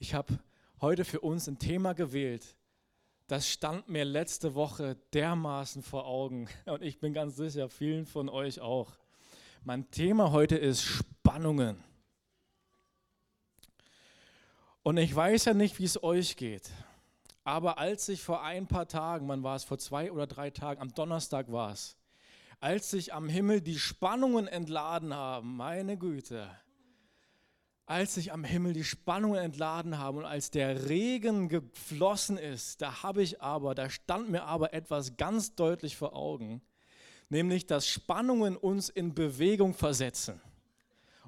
Ich habe heute für uns ein Thema gewählt, das stand mir letzte Woche dermaßen vor Augen und ich bin ganz sicher, vielen von euch auch. Mein Thema heute ist Spannungen. Und ich weiß ja nicht, wie es euch geht, aber als ich vor ein paar Tagen, man war es vor zwei oder drei Tagen, am Donnerstag war es, als sich am Himmel die Spannungen entladen haben, meine Güte, als sich am Himmel die Spannungen entladen haben und als der Regen geflossen ist, da habe ich aber, da stand mir aber etwas ganz deutlich vor Augen, nämlich dass Spannungen uns in Bewegung versetzen.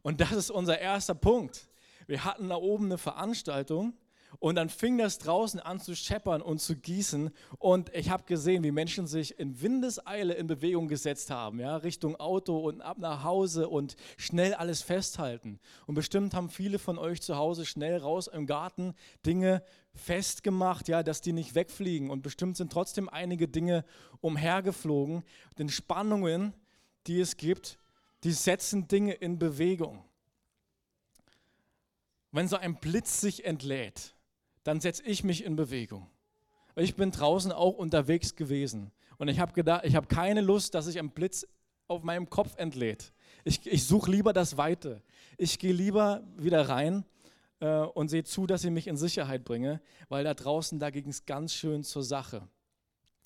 Und das ist unser erster Punkt. Wir hatten da oben eine Veranstaltung und dann fing das draußen an zu scheppern und zu gießen. Und ich habe gesehen, wie Menschen sich in Windeseile in Bewegung gesetzt haben, ja, Richtung Auto und ab nach Hause und schnell alles festhalten. Und bestimmt haben viele von euch zu Hause schnell raus im Garten Dinge festgemacht, ja, dass die nicht wegfliegen. Und bestimmt sind trotzdem einige Dinge umhergeflogen. Denn Spannungen, die es gibt, die setzen Dinge in Bewegung. Wenn so ein Blitz sich entlädt, dann setze ich mich in Bewegung. Ich bin draußen auch unterwegs gewesen und ich habe gedacht, ich habe keine Lust, dass sich ein Blitz auf meinem Kopf entlädt. Ich, ich suche lieber das Weite. Ich gehe lieber wieder rein äh, und sehe zu, dass ich mich in Sicherheit bringe, weil da draußen, da ging es ganz schön zur Sache.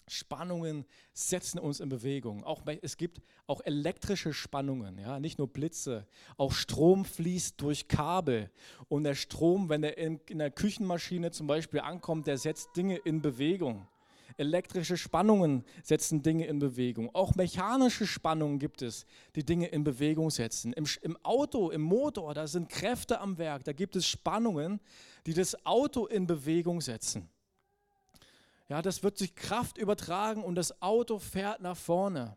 Spannungen setzen uns in Bewegung. Auch, es gibt auch elektrische Spannungen, ja, nicht nur Blitze. Auch Strom fließt durch Kabel. Und der Strom, wenn er in, in der Küchenmaschine zum Beispiel ankommt, der setzt Dinge in Bewegung. Elektrische Spannungen setzen Dinge in Bewegung. Auch mechanische Spannungen gibt es, die Dinge in Bewegung setzen. Im, Im, Auto, im Motor, da sind Kräfte am Werk. Da gibt es Spannungen, die das Auto in Bewegung setzen. Ja, das wird sich Kraft übertragen und das Auto fährt nach vorne.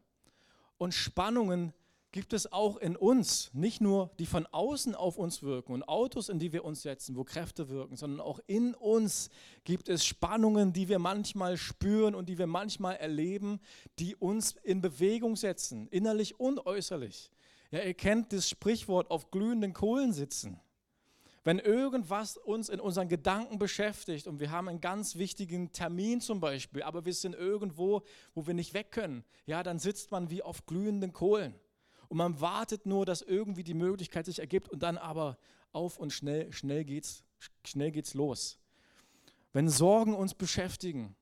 Und Spannungen gibt es auch in uns, nicht nur die von außen auf uns wirken und Autos, in die wir uns setzen, wo Kräfte wirken, sondern auch in uns gibt es Spannungen, die wir manchmal spüren und die wir manchmal erleben, die uns in Bewegung setzen, innerlich und äußerlich. Ja, ihr kennt das Sprichwort auf glühenden Kohlen sitzen. Wenn irgendwas uns in unseren Gedanken beschäftigt und wir haben einen ganz wichtigen Termin zum Beispiel, aber wir sind irgendwo, wo wir nicht weg können, ja, dann sitzt man wie auf glühenden Kohlen. Und man wartet nur, dass irgendwie die Möglichkeit sich ergibt und dann aber auf und schnell, schnell geht's, schnell geht's los. Wenn Sorgen uns beschäftigen,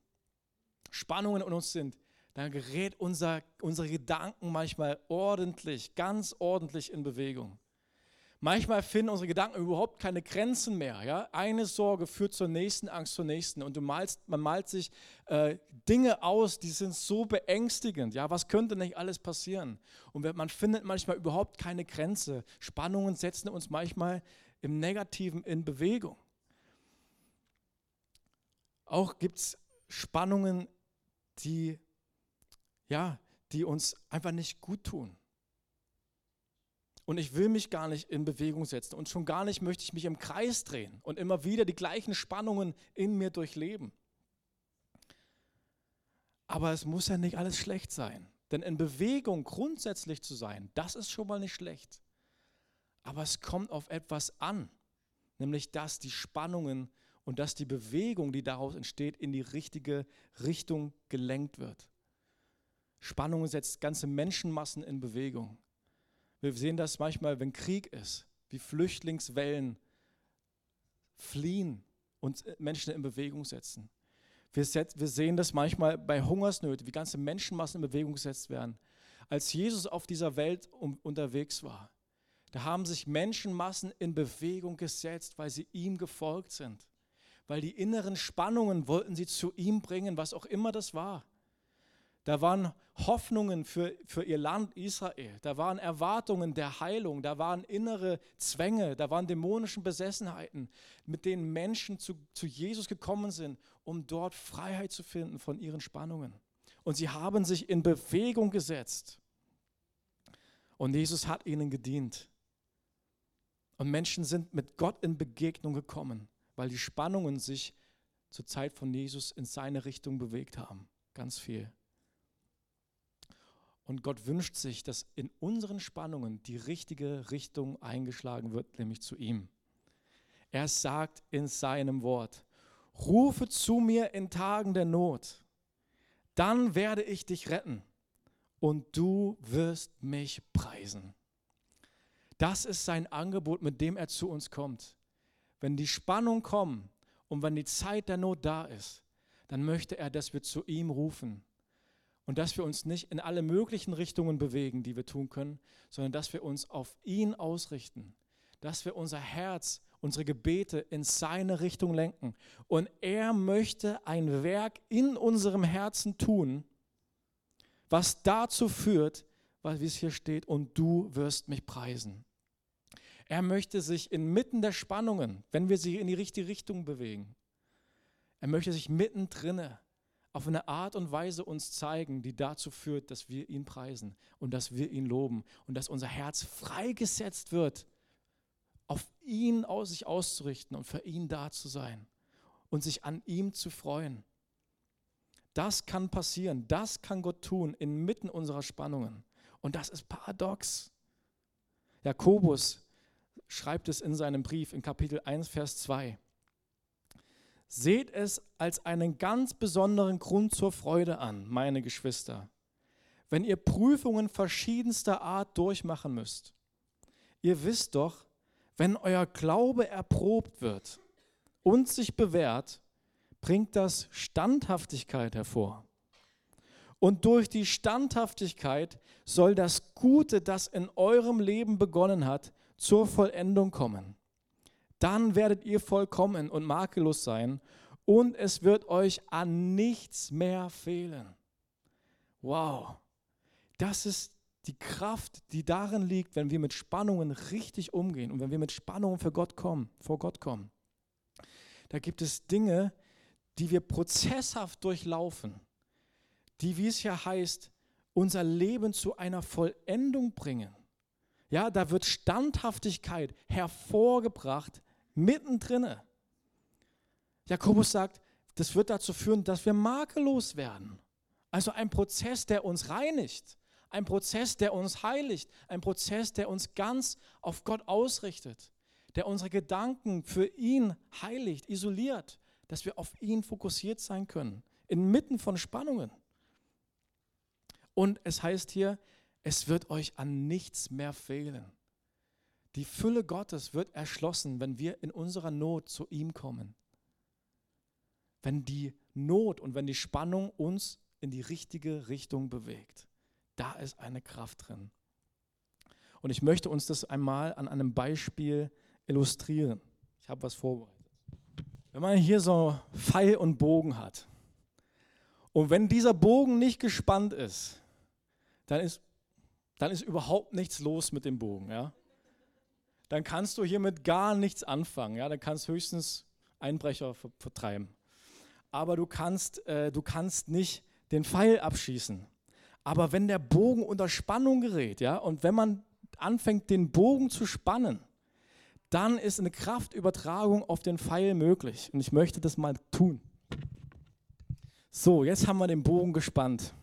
Spannungen in uns sind, dann gerät unser, unsere Gedanken manchmal ordentlich, ganz ordentlich in Bewegung. Manchmal finden unsere Gedanken überhaupt keine Grenzen mehr. Ja? Eine Sorge führt zur nächsten, Angst zur nächsten. Und malst, man malt sich äh, Dinge aus, die sind so beängstigend. Ja? Was könnte nicht alles passieren? Und man findet manchmal überhaupt keine Grenze. Spannungen setzen uns manchmal im Negativen in Bewegung. Auch gibt es Spannungen, die, ja, die uns einfach nicht gut tun. Und ich will mich gar nicht in Bewegung setzen. Und schon gar nicht möchte ich mich im Kreis drehen und immer wieder die gleichen Spannungen in mir durchleben. Aber es muss ja nicht alles schlecht sein. Denn in Bewegung grundsätzlich zu sein, das ist schon mal nicht schlecht. Aber es kommt auf etwas an, nämlich dass die Spannungen und dass die Bewegung, die daraus entsteht, in die richtige Richtung gelenkt wird. Spannungen setzt ganze Menschenmassen in Bewegung. Wir sehen das manchmal, wenn Krieg ist, wie Flüchtlingswellen fliehen und Menschen in Bewegung setzen. Wir, sehen das manchmal bei Hungersnöten, wie ganze Menschenmassen in Bewegung gesetzt werden. Als Jesus auf dieser Welt unterwegs war, da haben sich Menschenmassen in Bewegung gesetzt, weil sie ihm gefolgt sind. Weil die inneren Spannungen wollten sie zu ihm bringen, was auch immer das war. Da waren Hoffnungen für, für ihr Land Israel. Da waren Erwartungen der Heilung. Da waren innere Zwänge. Da waren dämonische Besessenheiten, mit denen Menschen zu, zu Jesus gekommen sind, um dort Freiheit zu finden von ihren Spannungen. Und sie haben sich in Bewegung gesetzt. Und Jesus hat ihnen gedient. Und Menschen sind mit Gott in Begegnung gekommen, weil die Spannungen sich zur Zeit von Jesus in seine Richtung bewegt haben. Ganz viel. Und Gott wünscht sich, dass in unseren Spannungen die richtige Richtung eingeschlagen wird, nämlich zu ihm. Er sagt in seinem Wort, rufe zu mir in Tagen der Not, dann werde ich dich retten und du wirst mich preisen. Das ist sein Angebot, mit dem er zu uns kommt. Wenn die Spannung kommt und wenn die Zeit der Not da ist, dann möchte er, dass wir zu ihm rufen und dass wir uns nicht in alle möglichen Richtungen bewegen, die wir tun können, sondern dass wir uns auf ihn ausrichten, dass wir unser Herz, unsere Gebete in seine Richtung lenken. Und er möchte ein Werk in unserem Herzen tun, was dazu führt, wie es hier steht, und du wirst mich preisen. Er möchte sich inmitten der Spannungen, wenn wir sie in die richtige Richtung bewegen, er möchte sich mittendrin auf eine Art und Weise uns zeigen, die dazu führt, dass wir ihn preisen und dass wir ihn loben und dass unser Herz freigesetzt wird, auf ihn aus sich auszurichten und für ihn da zu sein und sich an ihm zu freuen. Das kann passieren, das kann Gott tun inmitten unserer Spannungen. Und das ist paradox. Jakobus schreibt es in seinem Brief in Kapitel 1, Vers 2. Seht es als einen ganz besonderen Grund zur Freude an, meine Geschwister, wenn ihr Prüfungen verschiedenster Art durchmachen müsst. Ihr wisst doch, wenn euer Glaube erprobt wird und sich bewährt, bringt das Standhaftigkeit hervor. Und durch die Standhaftigkeit soll das Gute, das in eurem Leben begonnen hat, zur Vollendung kommen dann werdet ihr vollkommen und makellos sein und es wird euch an nichts mehr fehlen. Wow, das ist die Kraft, die darin liegt, wenn wir mit Spannungen richtig umgehen und wenn wir mit Spannungen für Gott kommen, vor Gott kommen. Da gibt es Dinge, die wir prozesshaft durchlaufen, die, wie es ja heißt, unser Leben zu einer Vollendung bringen. Ja, da wird Standhaftigkeit hervorgebracht, mittendrin. Jakobus sagt, das wird dazu führen, dass wir makellos werden. Also ein Prozess, der uns reinigt, ein Prozess, der uns heiligt, ein Prozess, der uns ganz auf Gott ausrichtet, der unsere Gedanken für ihn heiligt, isoliert, dass wir auf ihn fokussiert sein können, inmitten von Spannungen. Und es heißt hier, es wird euch an nichts mehr fehlen. Die Fülle Gottes wird erschlossen, wenn wir in unserer Not zu ihm kommen. Wenn die Not und wenn die Spannung uns in die richtige Richtung bewegt. Da ist eine Kraft drin. Und ich möchte uns das einmal an einem Beispiel illustrieren. Ich habe was vorbereitet. Wenn man hier so Pfeil und Bogen hat und wenn dieser Bogen nicht gespannt ist, dann ist, dann ist überhaupt nichts los mit dem Bogen. Ja? Dann kannst du hiermit gar nichts anfangen. Ja? Dann kannst du höchstens Einbrecher vertreiben. Aber du kannst, äh, du kannst nicht den Pfeil abschießen. Aber wenn der Bogen unter Spannung gerät, ja, und wenn man anfängt, den Bogen zu spannen, dann ist eine Kraftübertragung auf den Pfeil möglich. Und ich möchte das mal tun. So, jetzt haben wir den Bogen gespannt.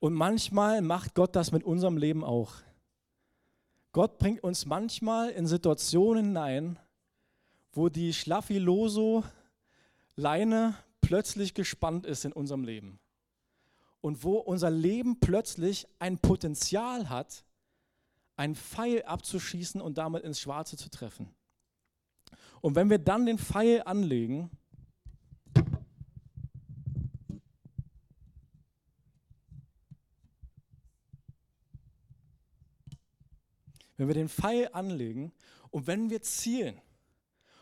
Und manchmal macht Gott das mit unserem Leben auch. Gott bringt uns manchmal in Situationen hinein, wo die schlaffiloso Leine plötzlich gespannt ist in unserem Leben. Und wo unser Leben plötzlich ein Potenzial hat, einen Pfeil abzuschießen und damit ins Schwarze zu treffen. Und wenn wir dann den Pfeil anlegen, wenn wir den Pfeil anlegen und wenn wir zielen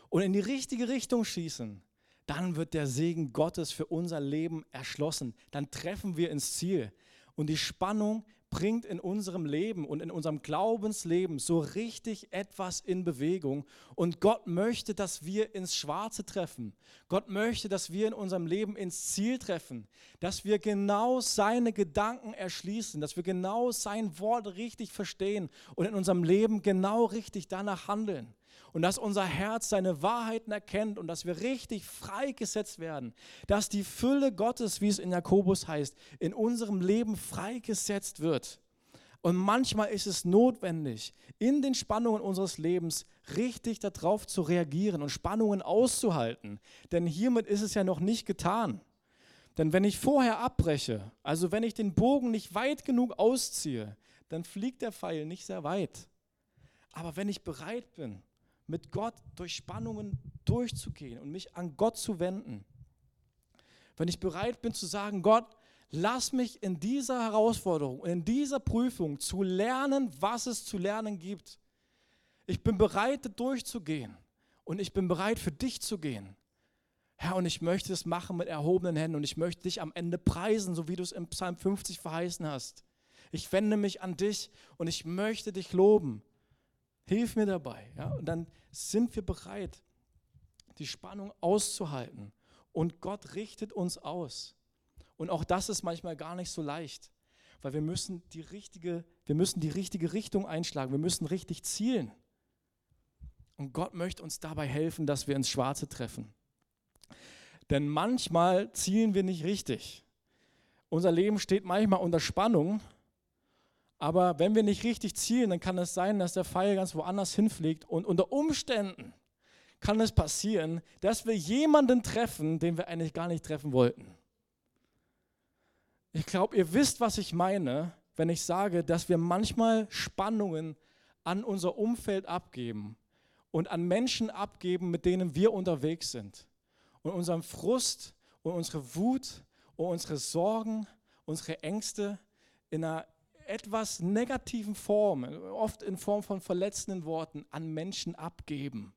und in die richtige Richtung schießen, dann wird der Segen Gottes für unser Leben erschlossen. Dann treffen wir ins Ziel. Und die Spannung bringt in unserem Leben und in unserem Glaubensleben so richtig etwas in Bewegung. Und Gott möchte, dass wir ins Schwarze treffen. Gott möchte, dass wir in unserem Leben ins Ziel treffen. Dass wir genau seine Gedanken erschließen. Dass wir genau sein Wort richtig verstehen und in unserem Leben genau richtig danach handeln und dass unser Herz seine Wahrheiten erkennt und dass wir richtig freigesetzt werden, dass die Fülle Gottes, wie es in Jakobus heißt, in unserem Leben freigesetzt wird. Und manchmal ist es notwendig, in den Spannungen unseres Lebens richtig darauf zu reagieren und Spannungen auszuhalten. Denn hiermit ist es ja noch nicht getan. Denn wenn ich vorher abbreche, also wenn ich den Bogen nicht weit genug ausziehe, dann fliegt der Pfeil nicht sehr weit. Aber wenn ich bereit bin, mit Gott durch Spannungen durchzugehen und mich an Gott zu wenden, wenn ich bereit bin zu sagen, Gott, lass mich in dieser Herausforderung, in dieser Prüfung zu lernen, was es zu lernen gibt. Ich bin bereit, durchzugehen und ich bin bereit, für dich zu gehen. Herr, und ich möchte es machen mit erhobenen Händen und ich möchte dich am Ende preisen, so wie du es im Psalm 50 verheißen hast. Ich wende mich an dich und ich möchte dich loben. Hilf mir dabei. Ja? Und dann sind wir bereit, die Spannung auszuhalten. Und Gott richtet uns aus. Und auch das ist manchmal gar nicht so leicht, weil wir müssen die richtige, wir müssen die richtige Richtung einschlagen. Wir müssen richtig zielen. Und Gott möchte uns dabei helfen, dass wir ins Schwarze treffen. Denn manchmal zielen wir nicht richtig. Unser Leben steht manchmal unter Spannung, aber wenn wir nicht richtig zielen, dann kann es sein, dass der Pfeil ganz woanders hinfliegt und unter Umständen kann es passieren, dass wir jemanden treffen, den wir eigentlich gar nicht treffen wollten. Ich glaube, ihr wisst, was ich meine, wenn ich sage, dass wir manchmal Spannungen an unser Umfeld abgeben und an Menschen abgeben, mit denen wir unterwegs sind und unseren Frust und unsere Wut und unsere Sorgen, unsere Ängste in einer etwas negativen Form, oft in Form von verletzenden Worten, an Menschen abgeben.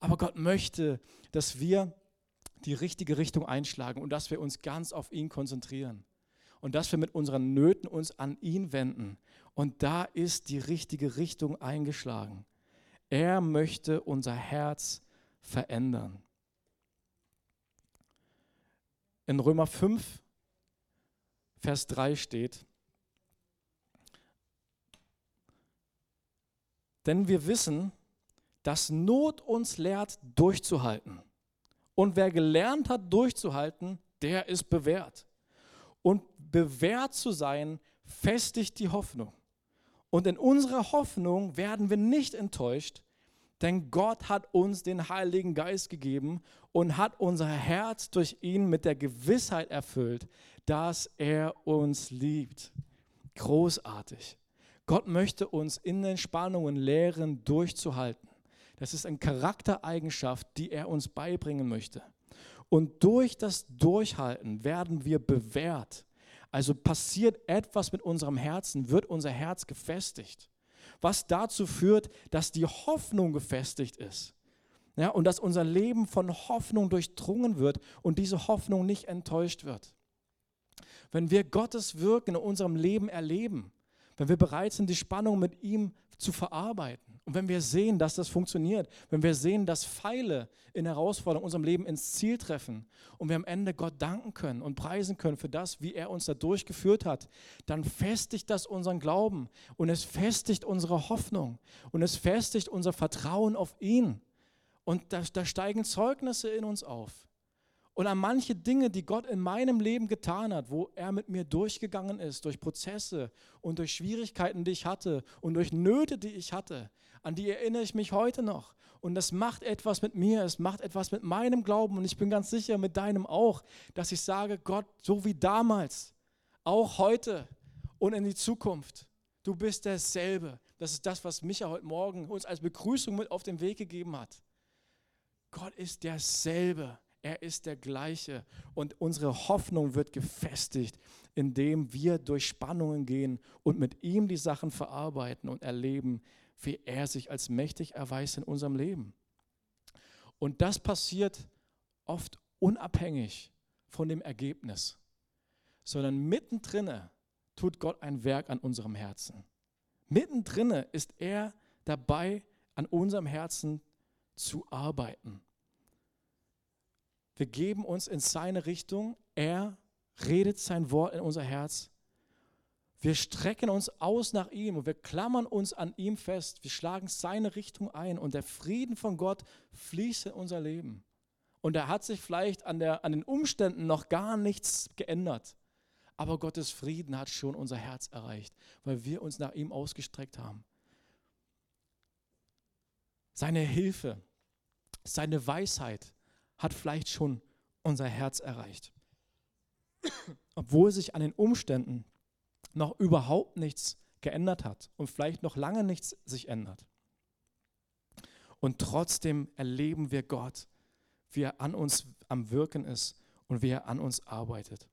Aber Gott möchte, dass wir die richtige Richtung einschlagen und dass wir uns ganz auf ihn konzentrieren und dass wir mit unseren Nöten uns an ihn wenden. Und da ist die richtige Richtung eingeschlagen. Er möchte unser Herz verändern. In Römer 5, Vers 3 steht, denn wir wissen, dass Not uns lehrt, durchzuhalten. Und wer gelernt hat, durchzuhalten, der ist bewährt. Und bewährt zu sein, festigt die Hoffnung. Und in unserer Hoffnung werden wir nicht enttäuscht, denn Gott hat uns den Heiligen Geist gegeben und hat unser Herz durch ihn mit der Gewissheit erfüllt, dass er uns liebt. Großartig. Gott möchte uns in den Spannungen lehren, durchzuhalten. Das ist eine Charaktereigenschaft, die er uns beibringen möchte. Und durch das Durchhalten werden wir bewährt. Also passiert etwas mit unserem Herzen, wird unser Herz gefestigt was dazu führt, dass die Hoffnung gefestigt ist. Ja, und dass unser Leben von Hoffnung durchdrungen wird und diese Hoffnung nicht enttäuscht wird. Wenn wir Gottes Wirken in unserem Leben erleben, wenn wir bereit sind, die Spannung mit ihm zu verarbeiten, und wenn wir sehen, dass das funktioniert, wenn wir sehen, dass Pfeile in Herausforderungen unserem Leben ins Ziel treffen und wir am Ende Gott danken können und preisen können für das, wie er uns da durchgeführt hat, dann festigt das unseren Glauben und es festigt unsere Hoffnung und es festigt unser Vertrauen auf ihn. Und da, da steigen Zeugnisse in uns auf. Und an manche Dinge, die Gott in meinem Leben getan hat, wo er mit mir durchgegangen ist, durch Prozesse und durch Schwierigkeiten, die ich hatte und durch Nöte, die ich hatte, an die erinnere ich mich heute noch. Und das macht etwas mit mir, es macht etwas mit meinem Glauben und ich bin ganz sicher mit deinem auch, dass ich sage, Gott, so wie damals, auch heute und in die Zukunft, du bist derselbe. Das ist das, was Micha heute Morgen uns als Begrüßung mit auf den Weg gegeben hat. Gott ist derselbe. Er ist der gleiche und unsere Hoffnung wird gefestigt, indem wir durch Spannungen gehen und mit ihm die Sachen verarbeiten und erleben, wie er sich als mächtig erweist in unserem Leben. Und das passiert oft unabhängig von dem Ergebnis, sondern mittendrin tut Gott ein Werk an unserem Herzen. Mittendrin ist er dabei, an unserem Herzen zu arbeiten. Wir geben uns in seine Richtung. Er redet sein Wort in unser Herz. Wir strecken uns aus nach ihm und wir klammern uns an ihm fest. Wir schlagen seine Richtung ein und der Frieden von Gott fließt in unser Leben. Und da hat sich vielleicht an, der, an den Umständen noch gar nichts geändert. Aber Gottes Frieden hat schon unser Herz erreicht, weil wir uns nach ihm ausgestreckt haben. Seine Hilfe, seine Weisheit hat vielleicht schon unser Herz erreicht. Obwohl sich an den Umständen noch überhaupt nichts geändert hat und vielleicht noch lange nichts sich ändert. Und trotzdem erleben wir Gott, wie er an uns am Wirken ist und wie er an uns arbeitet.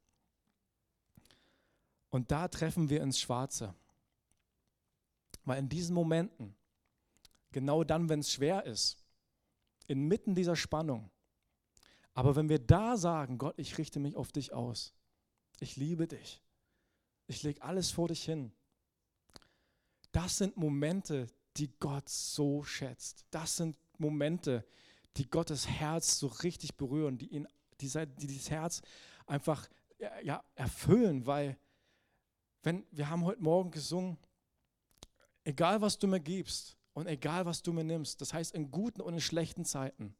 Und da treffen wir ins Schwarze. Weil in diesen Momenten, genau dann, wenn es schwer ist, inmitten dieser Spannung, aber wenn wir da sagen, Gott, ich richte mich auf dich aus, ich liebe dich, ich lege alles vor dich hin, das sind Momente, die Gott so schätzt. Das sind Momente, die Gottes Herz so richtig berühren, die ihn, die, die dieses Herz einfach ja, erfüllen, weil wenn wir haben heute Morgen gesungen, egal was du mir gibst und egal was du mir nimmst, das heißt in guten und in schlechten Zeiten.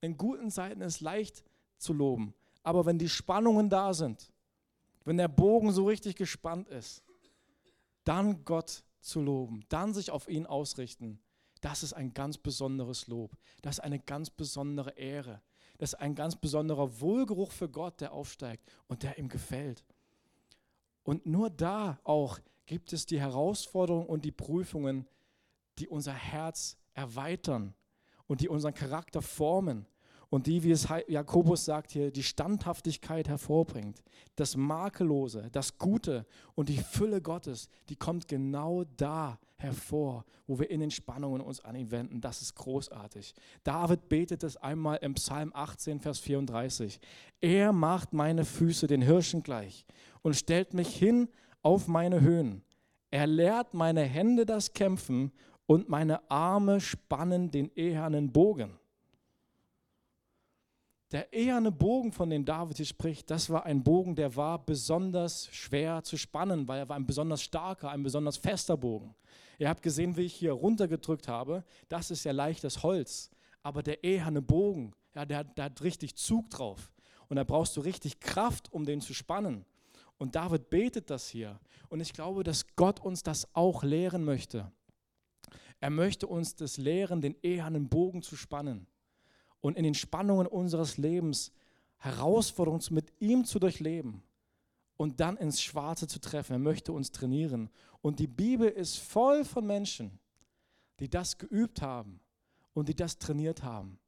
In guten Zeiten ist leicht zu loben, aber wenn die Spannungen da sind, wenn der Bogen so richtig gespannt ist, dann Gott zu loben, dann sich auf ihn ausrichten, das ist ein ganz besonderes Lob. Das ist eine ganz besondere Ehre. Das ist ein ganz besonderer Wohlgeruch für Gott, der aufsteigt und der ihm gefällt. Und nur da auch gibt es die Herausforderungen und die Prüfungen, die unser Herz erweitern und die unseren Charakter formen und die, wie es Jakobus sagt hier, die Standhaftigkeit hervorbringt. Das Makellose, das Gute und die Fülle Gottes, die kommt genau da hervor, wo wir in den Spannungen uns an ihn wenden. Das ist großartig. David betet es einmal im Psalm 18, Vers 34. Er macht meine Füße den Hirschen gleich und stellt mich hin auf meine Höhen. Er lehrt meine Hände das Kämpfen und meine Arme spannen den ehernen Bogen. Der eherne Bogen, von dem David hier spricht, das war ein Bogen, der war besonders schwer zu spannen, weil er war ein besonders starker, ein besonders fester Bogen. Ihr habt gesehen, wie ich hier runtergedrückt habe. Das ist ja leichtes Holz. Aber der eherne Bogen, ja, der, der hat richtig Zug drauf. Und da brauchst du richtig Kraft, um den zu spannen. Und David betet das hier. Und ich glaube, dass Gott uns das auch lehren möchte. Er möchte uns das lehren, den ehernen Bogen zu spannen und in den Spannungen unseres Lebens Herausforderungen mit ihm zu durchleben und dann ins Schwarze zu treffen. Er möchte uns trainieren. Und die Bibel ist voll von Menschen, die das geübt haben und die das trainiert haben.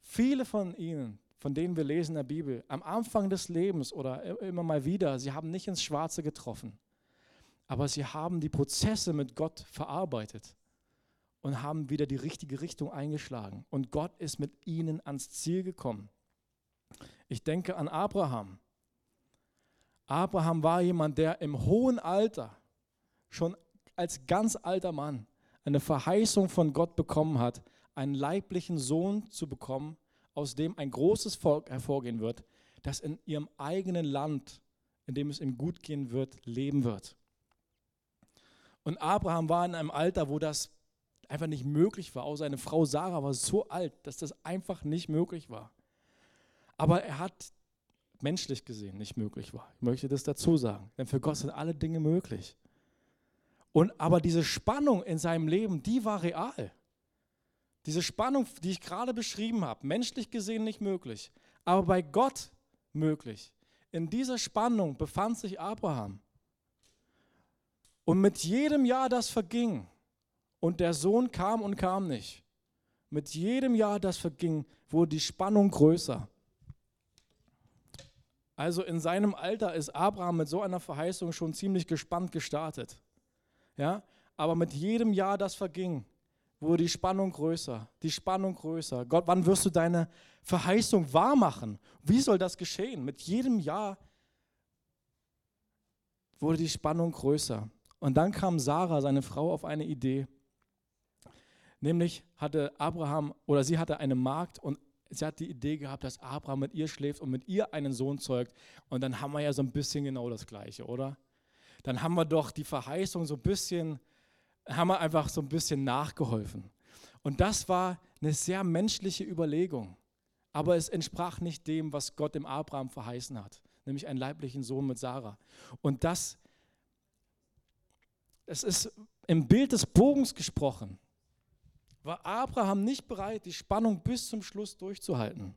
Viele von ihnen, von denen wir lesen in der Bibel, am Anfang des Lebens oder immer mal wieder, sie haben nicht ins Schwarze getroffen, aber sie haben die Prozesse mit Gott verarbeitet und haben wieder die richtige Richtung eingeschlagen. Und Gott ist mit ihnen ans Ziel gekommen. Ich denke an Abraham. Abraham war jemand, der im hohen Alter, schon als ganz alter Mann, eine Verheißung von Gott bekommen hat, einen leiblichen Sohn zu bekommen, aus dem ein großes Volk hervorgehen wird, das in ihrem eigenen Land, in dem es ihm gut gehen wird, leben wird. Und Abraham war in einem Alter, wo das einfach nicht möglich war. Auch seine Frau Sarah war so alt, dass das einfach nicht möglich war. Aber er hat menschlich gesehen nicht möglich war. Ich möchte das dazu sagen, denn für Gott sind alle Dinge möglich. Und aber diese Spannung in seinem Leben, die war real. Diese Spannung, die ich gerade beschrieben habe, menschlich gesehen nicht möglich, aber bei Gott möglich. In dieser Spannung befand sich Abraham. Und mit jedem Jahr, das verging, und der Sohn kam und kam nicht. Mit jedem Jahr, das verging, wurde die Spannung größer. Also in seinem Alter ist Abraham mit so einer Verheißung schon ziemlich gespannt gestartet. Ja? Aber mit jedem Jahr, das verging, wurde die Spannung größer, die Spannung größer. Gott, wann wirst du deine Verheißung wahrmachen? Wie soll das geschehen? Mit jedem Jahr wurde die Spannung größer. Und dann kam Sarah, seine Frau, auf eine Idee. Nämlich hatte Abraham oder sie hatte eine Magd und sie hat die Idee gehabt, dass Abraham mit ihr schläft und mit ihr einen Sohn zeugt. Und dann haben wir ja so ein bisschen genau das Gleiche, oder? Dann haben wir doch die Verheißung so ein bisschen, haben wir einfach so ein bisschen nachgeholfen. Und das war eine sehr menschliche Überlegung. Aber es entsprach nicht dem, was Gott dem Abraham verheißen hat. nämlich einen leiblichen Sohn mit Sarah. Und das, es ist im Bild des Bogens gesprochen, war Abraham nicht bereit, die Spannung bis zum Schluss durchzuhalten.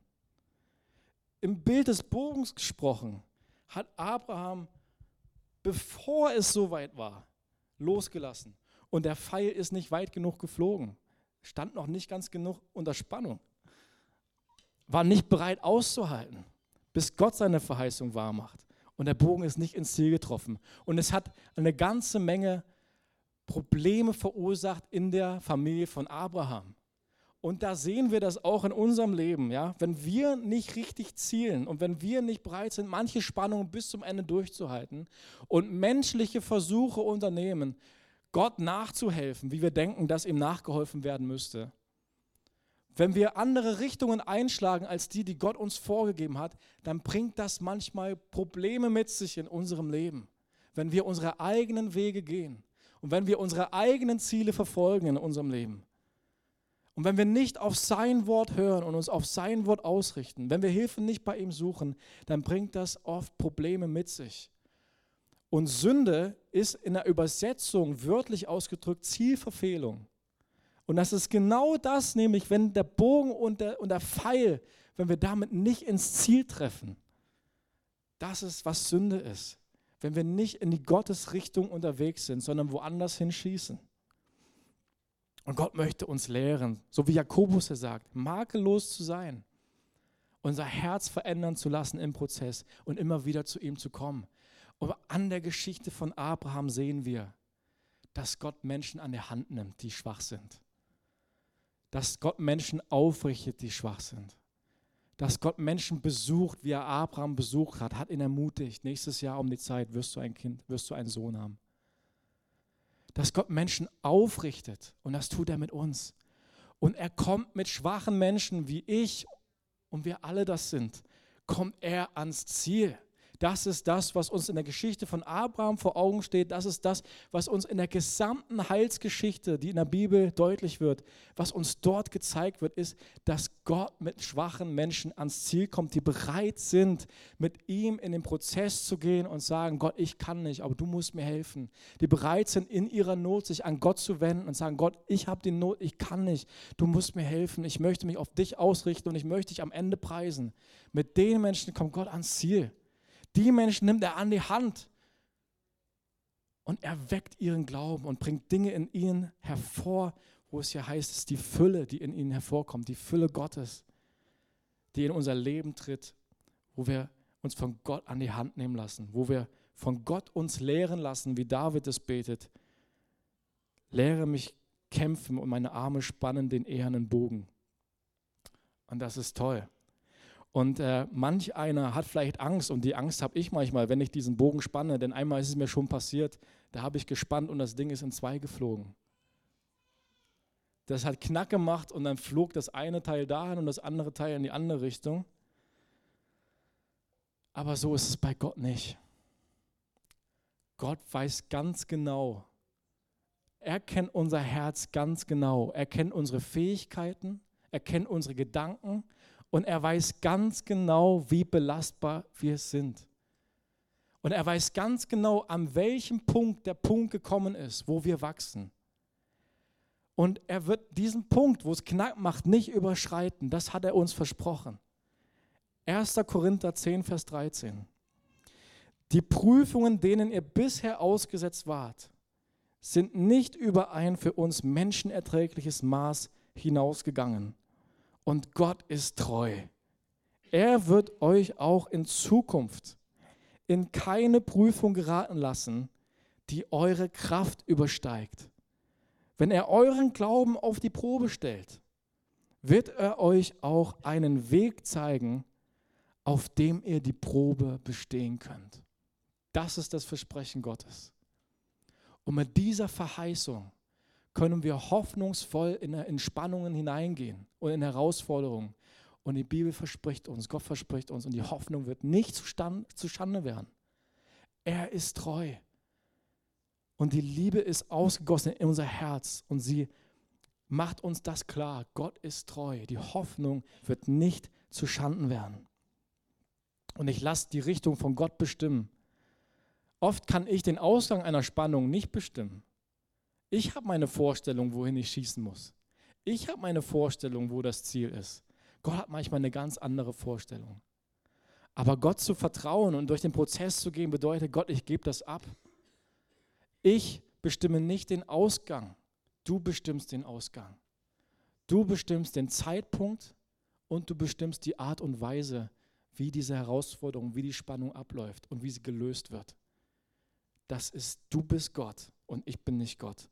Im Bild des Bogens gesprochen, hat Abraham, bevor es soweit war, losgelassen. Und der Pfeil ist nicht weit genug geflogen, stand noch nicht ganz genug unter Spannung, war nicht bereit auszuhalten, bis Gott seine Verheißung wahrmacht. Und der Bogen ist nicht ins Ziel getroffen. Und es hat eine ganze Menge Probleme verursacht in der Familie von Abraham. Und da sehen wir das auch in unserem Leben, ja, wenn wir nicht richtig zielen und wenn wir nicht bereit sind, manche Spannungen bis zum Ende durchzuhalten und menschliche Versuche unternehmen, Gott nachzuhelfen, wie wir denken, dass ihm nachgeholfen werden müsste. Wenn wir andere Richtungen einschlagen als die, die Gott uns vorgegeben hat, dann bringt das manchmal Probleme mit sich in unserem Leben. Wenn wir unsere eigenen Wege gehen und wenn wir unsere eigenen Ziele verfolgen in unserem Leben. Und wenn wir nicht auf sein Wort hören und uns auf sein Wort ausrichten, wenn wir Hilfe nicht bei ihm suchen, dann bringt das oft Probleme mit sich. Und Sünde ist in der Übersetzung wörtlich ausgedrückt Zielverfehlung. Und das ist genau das, nämlich wenn der Bogen und der, und der Pfeil, wenn wir damit nicht ins Ziel treffen. Das ist, was Sünde ist. Wenn wir nicht in die Gottesrichtung unterwegs sind, sondern woanders hinschießen. Und Gott möchte uns lehren, so wie Jakobus es sagt, makellos zu sein, unser Herz verändern zu lassen im Prozess und immer wieder zu ihm zu kommen. Und an der Geschichte von Abraham sehen wir, dass Gott Menschen an der Hand nimmt, die schwach sind. Dass Gott Menschen aufrichtet, die schwach sind. Dass Gott Menschen besucht, wie er Abraham besucht hat, hat ihn ermutigt. Nächstes Jahr um die Zeit wirst du ein Kind, wirst du einen Sohn haben dass Gott Menschen aufrichtet und das tut er mit uns. Und er kommt mit schwachen Menschen wie ich und wir alle das sind, kommt er ans Ziel. Das ist das, was uns in der Geschichte von Abraham vor Augen steht. Das ist das, was uns in der gesamten Heilsgeschichte, die in der Bibel deutlich wird, was uns dort gezeigt wird, ist, dass Gott mit schwachen Menschen ans Ziel kommt, die bereit sind, mit ihm in den Prozess zu gehen und sagen, Gott, ich kann nicht, aber du musst mir helfen. Die bereit sind, in ihrer Not sich an Gott zu wenden und sagen, Gott, ich habe die Not, ich kann nicht, du musst mir helfen, ich möchte mich auf dich ausrichten und ich möchte dich am Ende preisen. Mit den Menschen kommt Gott ans Ziel. Die Menschen nimmt er an die Hand und er weckt ihren Glauben und bringt Dinge in ihnen hervor, wo es ja heißt, es ist die Fülle, die in ihnen hervorkommt, die Fülle Gottes, die in unser Leben tritt, wo wir uns von Gott an die Hand nehmen lassen, wo wir von Gott uns lehren lassen, wie David es betet. Lehre mich kämpfen und meine Arme spannen den ehernen Bogen. Und das ist toll. Und äh, manch einer hat vielleicht Angst und die Angst habe ich manchmal, wenn ich diesen Bogen spanne, denn einmal ist es mir schon passiert, da habe ich gespannt und das Ding ist in zwei geflogen. Das hat Knack gemacht und dann flog das eine Teil dahin und das andere Teil in die andere Richtung. Aber so ist es bei Gott nicht. Gott weiß ganz genau, er kennt unser Herz ganz genau, er kennt unsere Fähigkeiten, er kennt unsere Gedanken, und er weiß ganz genau, wie belastbar wir sind. Und er weiß ganz genau, an welchem Punkt der Punkt gekommen ist, wo wir wachsen. Und er wird diesen Punkt, wo es knack macht, nicht überschreiten. Das hat er uns versprochen. 1. Korinther 10, Vers 13. Die Prüfungen, denen ihr bisher ausgesetzt wart, sind nicht über ein für uns menschenerträgliches Maß hinausgegangen und Gott ist treu. Er wird euch auch in Zukunft in keine Prüfung geraten lassen, die eure Kraft übersteigt. Wenn er euren Glauben auf die Probe stellt, wird er euch auch einen Weg zeigen, auf dem ihr die Probe bestehen könnt. Das ist das Versprechen Gottes. Und mit dieser Verheißung können wir hoffnungsvoll in Entspannungen hineingehen und in Herausforderungen. Und die Bibel verspricht uns, Gott verspricht uns, und die Hoffnung wird nicht zustande werden. Er ist treu. Und die Liebe ist ausgegossen in unser Herz und sie macht uns das klar. Gott ist treu. Die Hoffnung wird nicht zu Schanden werden. Und ich lasse die Richtung von Gott bestimmen. Oft kann ich den Ausgang einer Spannung nicht bestimmen. Ich habe meine Vorstellung, wohin ich schießen muss. Ich habe meine Vorstellung, wo das Ziel ist. Gott hat manchmal eine ganz andere Vorstellung. Aber Gott zu vertrauen und durch den Prozess zu gehen, bedeutet, Gott, ich gebe das ab. Ich bestimme nicht den Ausgang, du bestimmst den Ausgang. Du bestimmst den Zeitpunkt und du bestimmst die Art und Weise, wie diese Herausforderung, wie die Spannung abläuft und wie sie gelöst wird. Das ist, du bist Gott und ich bin nicht Gott.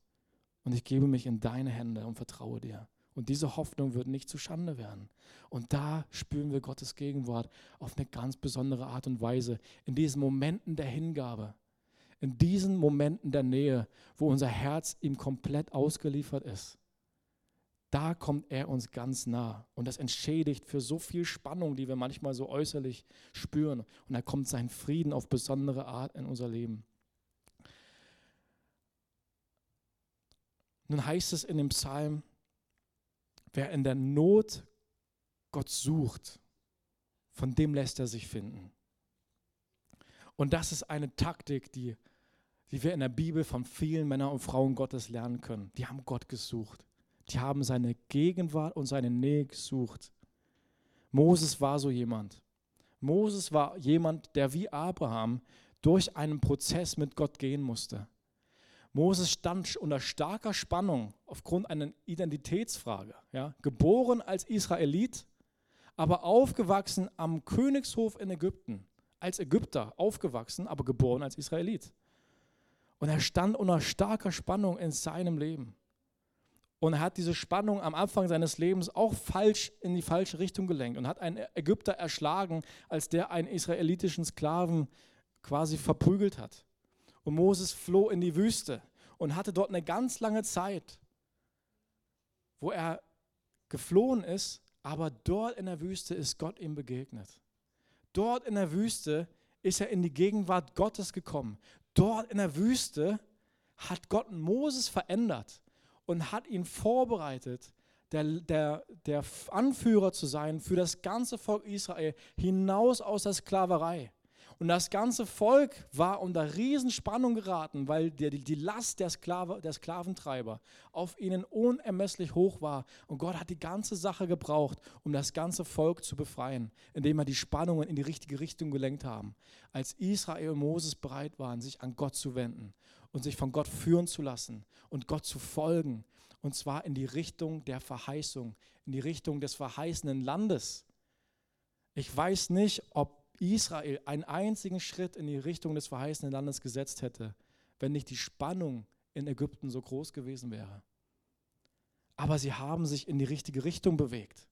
Und ich gebe mich in deine Hände und vertraue dir. Und diese Hoffnung wird nicht zu Schande werden. Und da spüren wir Gottes Gegenwart auf eine ganz besondere Art und Weise. In diesen Momenten der Hingabe, in diesen Momenten der Nähe, wo unser Herz ihm komplett ausgeliefert ist. Da kommt er uns ganz nah. Und das entschädigt für so viel Spannung, die wir manchmal so äußerlich spüren. Und da kommt sein Frieden auf besondere Art in unser Leben. Nun heißt es in dem Psalm, Wer in der Not Gott sucht, von dem lässt er sich finden. Und das ist eine Taktik, die, die wir in der Bibel von vielen Männern und Frauen Gottes lernen können. Die haben Gott gesucht. Die haben seine Gegenwart und seine Nähe gesucht. Moses war so jemand. Moses war jemand, der wie Abraham durch einen Prozess mit Gott gehen musste. Moses stand unter starker Spannung aufgrund einer Identitätsfrage. Ja? Geboren als Israelit, aber aufgewachsen am Königshof in Ägypten. Als Ägypter aufgewachsen, aber geboren als Israelit. Und er stand unter starker Spannung in seinem Leben. Und er hat diese Spannung am Anfang seines Lebens auch falsch in die falsche Richtung gelenkt und hat einen Ägypter erschlagen, als der einen israelitischen Sklaven quasi verprügelt hat. Und Moses floh in die Wüste und hatte dort eine ganz lange Zeit, wo er geflohen ist, aber dort in der Wüste ist Gott ihm begegnet. Dort in der Wüste ist er in die Gegenwart Gottes gekommen. Dort in der Wüste hat Gott Moses verändert und hat ihn vorbereitet, der, der, der Anführer zu sein für das ganze Volk Israel hinaus aus der Sklaverei. Und das ganze Volk war unter Riesenspannung geraten, weil die, die Last der, Sklave, der Sklaventreiber auf ihnen unermesslich hoch war. Und Gott hat die ganze Sache gebraucht, um das ganze Volk zu befreien, indem er die Spannungen in die richtige Richtung gelenkt haben. Als Israel und Moses bereit waren, sich an Gott zu wenden und sich von Gott führen zu lassen und Gott zu folgen. Und zwar in die Richtung der Verheißung, in die Richtung des verheißenen Landes. Ich weiß nicht, ob Israel einen einzigen Schritt in die Richtung des verheißenen Landes gesetzt hätte, wenn nicht die Spannung in Ägypten so groß gewesen wäre. Aber sie haben sich in die richtige Richtung bewegt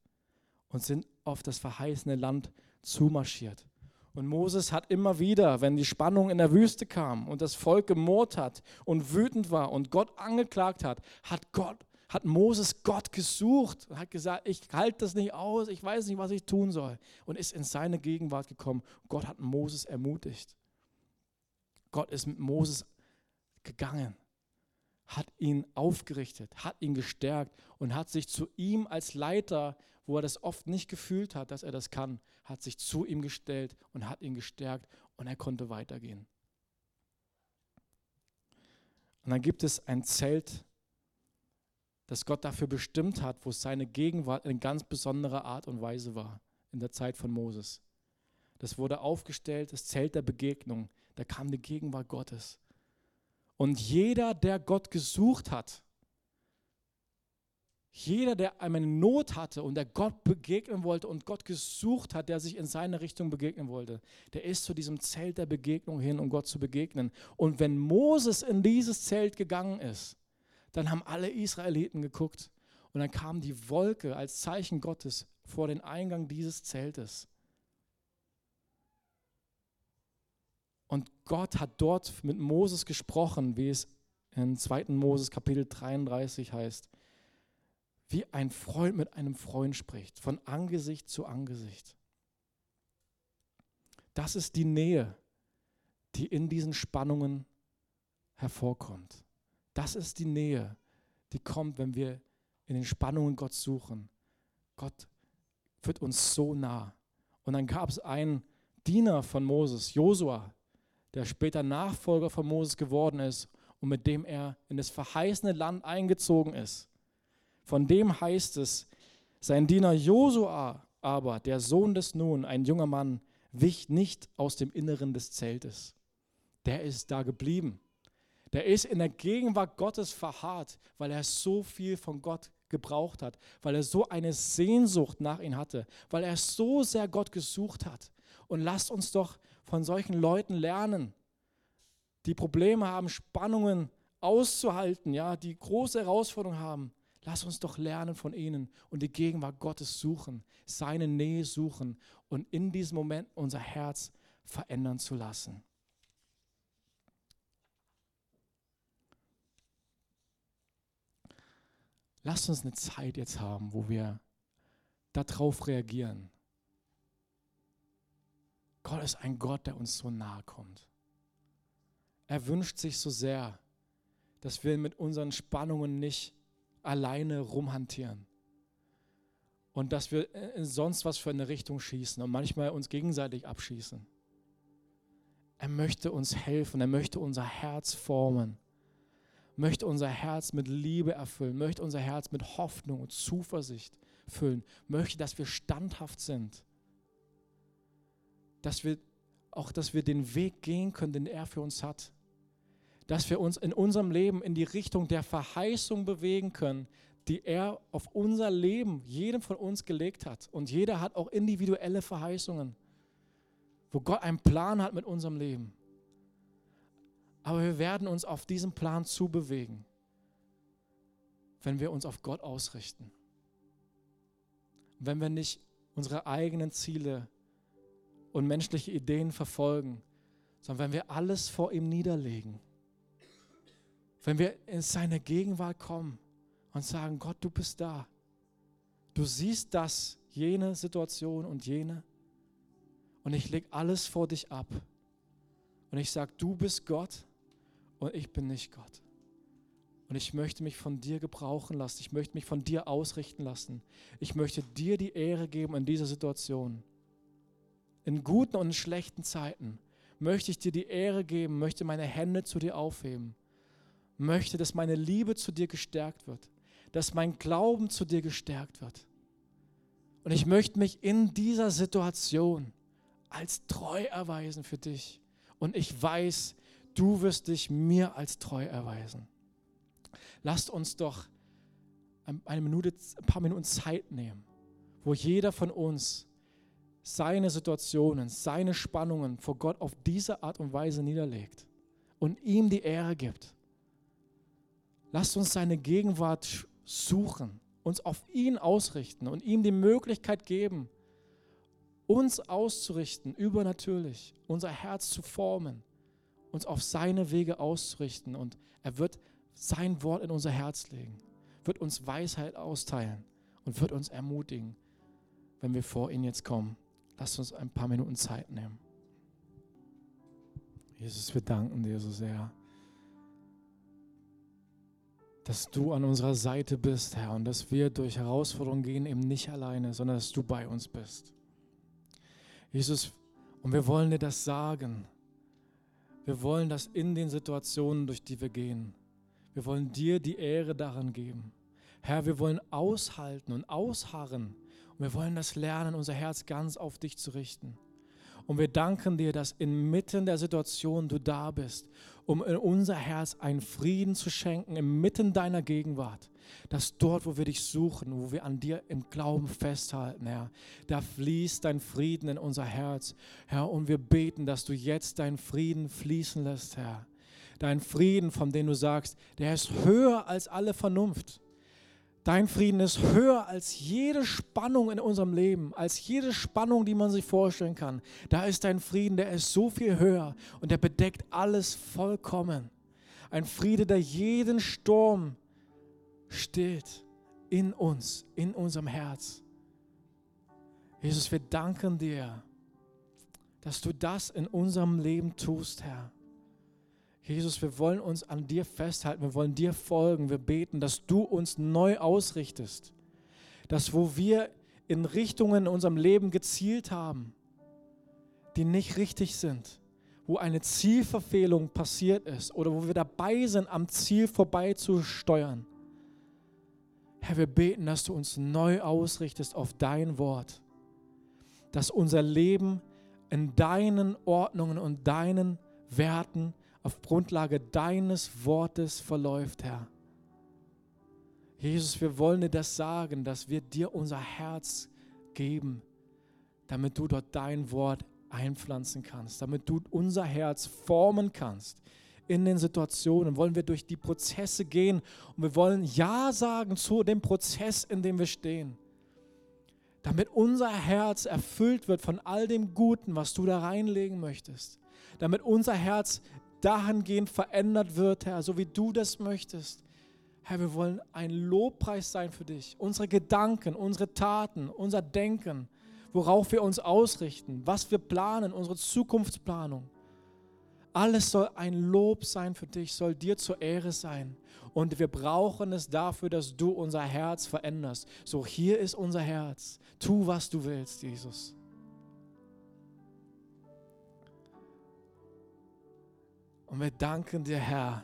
und sind auf das verheißene Land zumarschiert. Und Moses hat immer wieder, wenn die Spannung in der Wüste kam und das Volk gemurrt hat und wütend war und Gott angeklagt hat, hat Gott hat Moses Gott gesucht und hat gesagt, ich halte das nicht aus, ich weiß nicht, was ich tun soll. Und ist in seine Gegenwart gekommen. Gott hat Moses ermutigt. Gott ist mit Moses gegangen, hat ihn aufgerichtet, hat ihn gestärkt und hat sich zu ihm als Leiter, wo er das oft nicht gefühlt hat, dass er das kann, hat sich zu ihm gestellt und hat ihn gestärkt und er konnte weitergehen. Und dann gibt es ein Zelt das Gott dafür bestimmt hat, wo seine Gegenwart in ganz besonderer Art und Weise war in der Zeit von Moses. Das wurde aufgestellt, das Zelt der Begegnung. Da kam die Gegenwart Gottes. Und jeder, der Gott gesucht hat, jeder, der eine Not hatte und der Gott begegnen wollte und Gott gesucht hat, der sich in seine Richtung begegnen wollte, der ist zu diesem Zelt der Begegnung hin, um Gott zu begegnen. Und wenn Moses in dieses Zelt gegangen ist, dann haben alle Israeliten geguckt und dann kam die Wolke als Zeichen Gottes vor den Eingang dieses Zeltes. Und Gott hat dort mit Moses gesprochen, wie es in 2. Moses Kapitel 33 heißt, wie ein Freund mit einem Freund spricht, von Angesicht zu Angesicht. Das ist die Nähe, die in diesen Spannungen hervorkommt. Das ist die Nähe, die kommt, wenn wir in den Spannungen Gott suchen. Gott wird uns so nah. Und dann gab es einen Diener von Moses, Josua, der später Nachfolger von Moses geworden ist und mit dem er in das verheißene Land eingezogen ist. Von dem heißt es, sein Diener Josua aber, der Sohn des Nun, ein junger Mann, wich nicht aus dem Inneren des Zeltes. Der ist da geblieben. Der ist in der Gegenwart Gottes verharrt, weil er so viel von Gott gebraucht hat, weil er so eine Sehnsucht nach ihm hatte, weil er so sehr Gott gesucht hat. Und lasst uns doch von solchen Leuten lernen, die Probleme haben, Spannungen auszuhalten, ja, die große Herausforderungen haben. Lass uns doch lernen von ihnen und die Gegenwart Gottes suchen, seine Nähe suchen und in diesem Moment unser Herz verändern zu lassen. Lasst uns eine Zeit jetzt haben, wo wir darauf reagieren. Gott ist ein Gott, der uns so nahe kommt. Er wünscht sich so sehr, dass wir mit unseren Spannungen nicht alleine rumhantieren und dass wir in sonst was für eine Richtung schießen und manchmal uns gegenseitig abschießen. Er möchte uns helfen, er möchte unser Herz formen möchte unser Herz mit Liebe erfüllen, möchte unser Herz mit Hoffnung und Zuversicht füllen, möchte, dass wir standhaft sind, dass wir auch, dass wir den Weg gehen können, den er für uns hat, dass wir uns in unserem Leben in die Richtung der Verheißung bewegen können, die er auf unser Leben, jedem von uns gelegt hat. Und jeder hat auch individuelle Verheißungen, wo Gott einen Plan hat mit unserem Leben. Aber wir werden uns auf diesen Plan zubewegen, wenn wir uns auf Gott ausrichten. Wenn wir nicht unsere eigenen Ziele und menschliche Ideen verfolgen, sondern wenn wir alles vor ihm niederlegen. Wenn wir in seine Gegenwart kommen und sagen, Gott, du bist da. Du siehst das, jene Situation und jene. Und ich lege alles vor dich ab. Und ich sage, du bist Gott und ich bin nicht Gott. Und ich möchte mich von dir gebrauchen lassen. Ich möchte mich von dir ausrichten lassen. Ich möchte dir die Ehre geben in dieser Situation. In guten und in schlechten Zeiten möchte ich dir die Ehre geben, möchte meine Hände zu dir aufheben, möchte, dass meine Liebe zu dir gestärkt wird, dass mein Glauben zu dir gestärkt wird. Und ich möchte mich in dieser Situation als treu erweisen für dich. Und ich weiß, du wirst dich mir als treu erweisen. Lasst uns doch eine Minute, ein paar Minuten Zeit nehmen, wo jeder von uns seine Situationen, seine Spannungen vor Gott auf diese Art und Weise niederlegt und ihm die Ehre gibt. Lasst uns seine Gegenwart suchen, uns auf ihn ausrichten und ihm die Möglichkeit geben, uns auszurichten, übernatürlich, unser Herz zu formen uns auf seine Wege auszurichten und er wird sein Wort in unser Herz legen, wird uns Weisheit austeilen und wird uns ermutigen, wenn wir vor ihn jetzt kommen. Lass uns ein paar Minuten Zeit nehmen. Jesus, wir danken dir so sehr, dass du an unserer Seite bist, Herr, und dass wir durch Herausforderungen gehen, eben nicht alleine, sondern dass du bei uns bist. Jesus, und wir wollen dir das sagen, wir wollen das in den Situationen, durch die wir gehen. Wir wollen dir die Ehre daran geben. Herr, wir wollen aushalten und ausharren. Und wir wollen das lernen, unser Herz ganz auf dich zu richten. Und wir danken dir, dass inmitten der Situation du da bist, um in unser Herz einen Frieden zu schenken, inmitten deiner Gegenwart dass dort, wo wir dich suchen, wo wir an dir im Glauben festhalten, Herr, da fließt dein Frieden in unser Herz, Herr, und wir beten, dass du jetzt deinen Frieden fließen lässt, Herr. Dein Frieden, von dem du sagst, der ist höher als alle Vernunft. Dein Frieden ist höher als jede Spannung in unserem Leben, als jede Spannung, die man sich vorstellen kann. Da ist dein Frieden, der ist so viel höher und der bedeckt alles vollkommen. Ein Friede, der jeden Sturm stillt in uns, in unserem Herz. Jesus, wir danken dir, dass du das in unserem Leben tust, Herr. Jesus, wir wollen uns an dir festhalten, wir wollen dir folgen, wir beten, dass du uns neu ausrichtest, dass wo wir in Richtungen in unserem Leben gezielt haben, die nicht richtig sind, wo eine Zielverfehlung passiert ist oder wo wir dabei sind, am Ziel vorbeizusteuern. Herr, wir beten, dass du uns neu ausrichtest auf dein Wort, dass unser Leben in deinen Ordnungen und deinen Werten auf Grundlage deines Wortes verläuft, Herr. Jesus, wir wollen dir das sagen, dass wir dir unser Herz geben, damit du dort dein Wort einpflanzen kannst, damit du unser Herz formen kannst in den Situationen. Wollen wir durch die Prozesse gehen und wir wollen Ja sagen zu dem Prozess, in dem wir stehen. Damit unser Herz erfüllt wird von all dem Guten, was du da reinlegen möchtest. Damit unser Herz dahingehend verändert wird, Herr, so wie du das möchtest. Herr, wir wollen ein Lobpreis sein für dich. Unsere Gedanken, unsere Taten, unser Denken, worauf wir uns ausrichten, was wir planen, unsere Zukunftsplanung. Alles soll ein Lob sein für dich, soll dir zur Ehre sein. Und wir brauchen es dafür, dass du unser Herz veränderst. So, hier ist unser Herz. Tu, was du willst, Jesus. Und wir danken dir, Herr,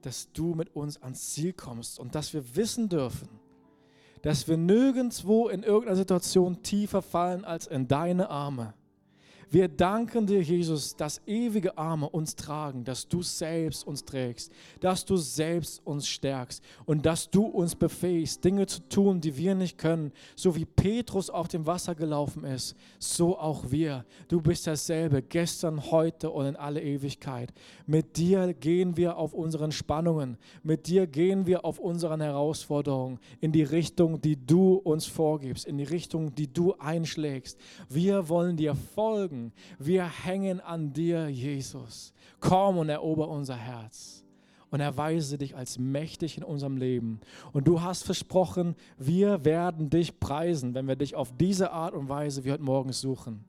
dass du mit uns ans Ziel kommst und dass wir wissen dürfen, dass wir nirgendwo in irgendeiner Situation tiefer fallen als in deine Arme. Wir danken dir, Jesus, dass ewige Arme uns tragen, dass du selbst uns trägst, dass du selbst uns stärkst und dass du uns befähigst, Dinge zu tun, die wir nicht können. So wie Petrus auf dem Wasser gelaufen ist, so auch wir. Du bist dasselbe, gestern, heute und in alle Ewigkeit. Mit dir gehen wir auf unseren Spannungen, mit dir gehen wir auf unseren Herausforderungen in die Richtung, die du uns vorgibst, in die Richtung, die du einschlägst. Wir wollen dir folgen folgen. Wir hängen an dir, Jesus. Komm und erober unser Herz und erweise dich als mächtig in unserem Leben. Und du hast versprochen, wir werden dich preisen, wenn wir dich auf diese Art und Weise wie heute Morgen suchen.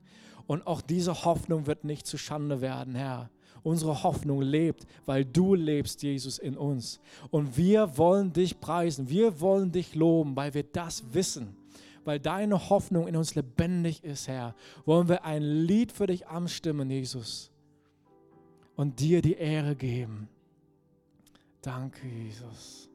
Und auch diese Hoffnung wird nicht zu Schande werden, Herr. Unsere Hoffnung lebt, weil du lebst, Jesus, in uns. Und wir wollen dich preisen, wir wollen dich loben, weil wir das wissen weil deine Hoffnung in uns lebendig ist, Herr, wollen wir ein Lied für dich anstimmen, Jesus, und dir die Ehre geben. Danke, Jesus.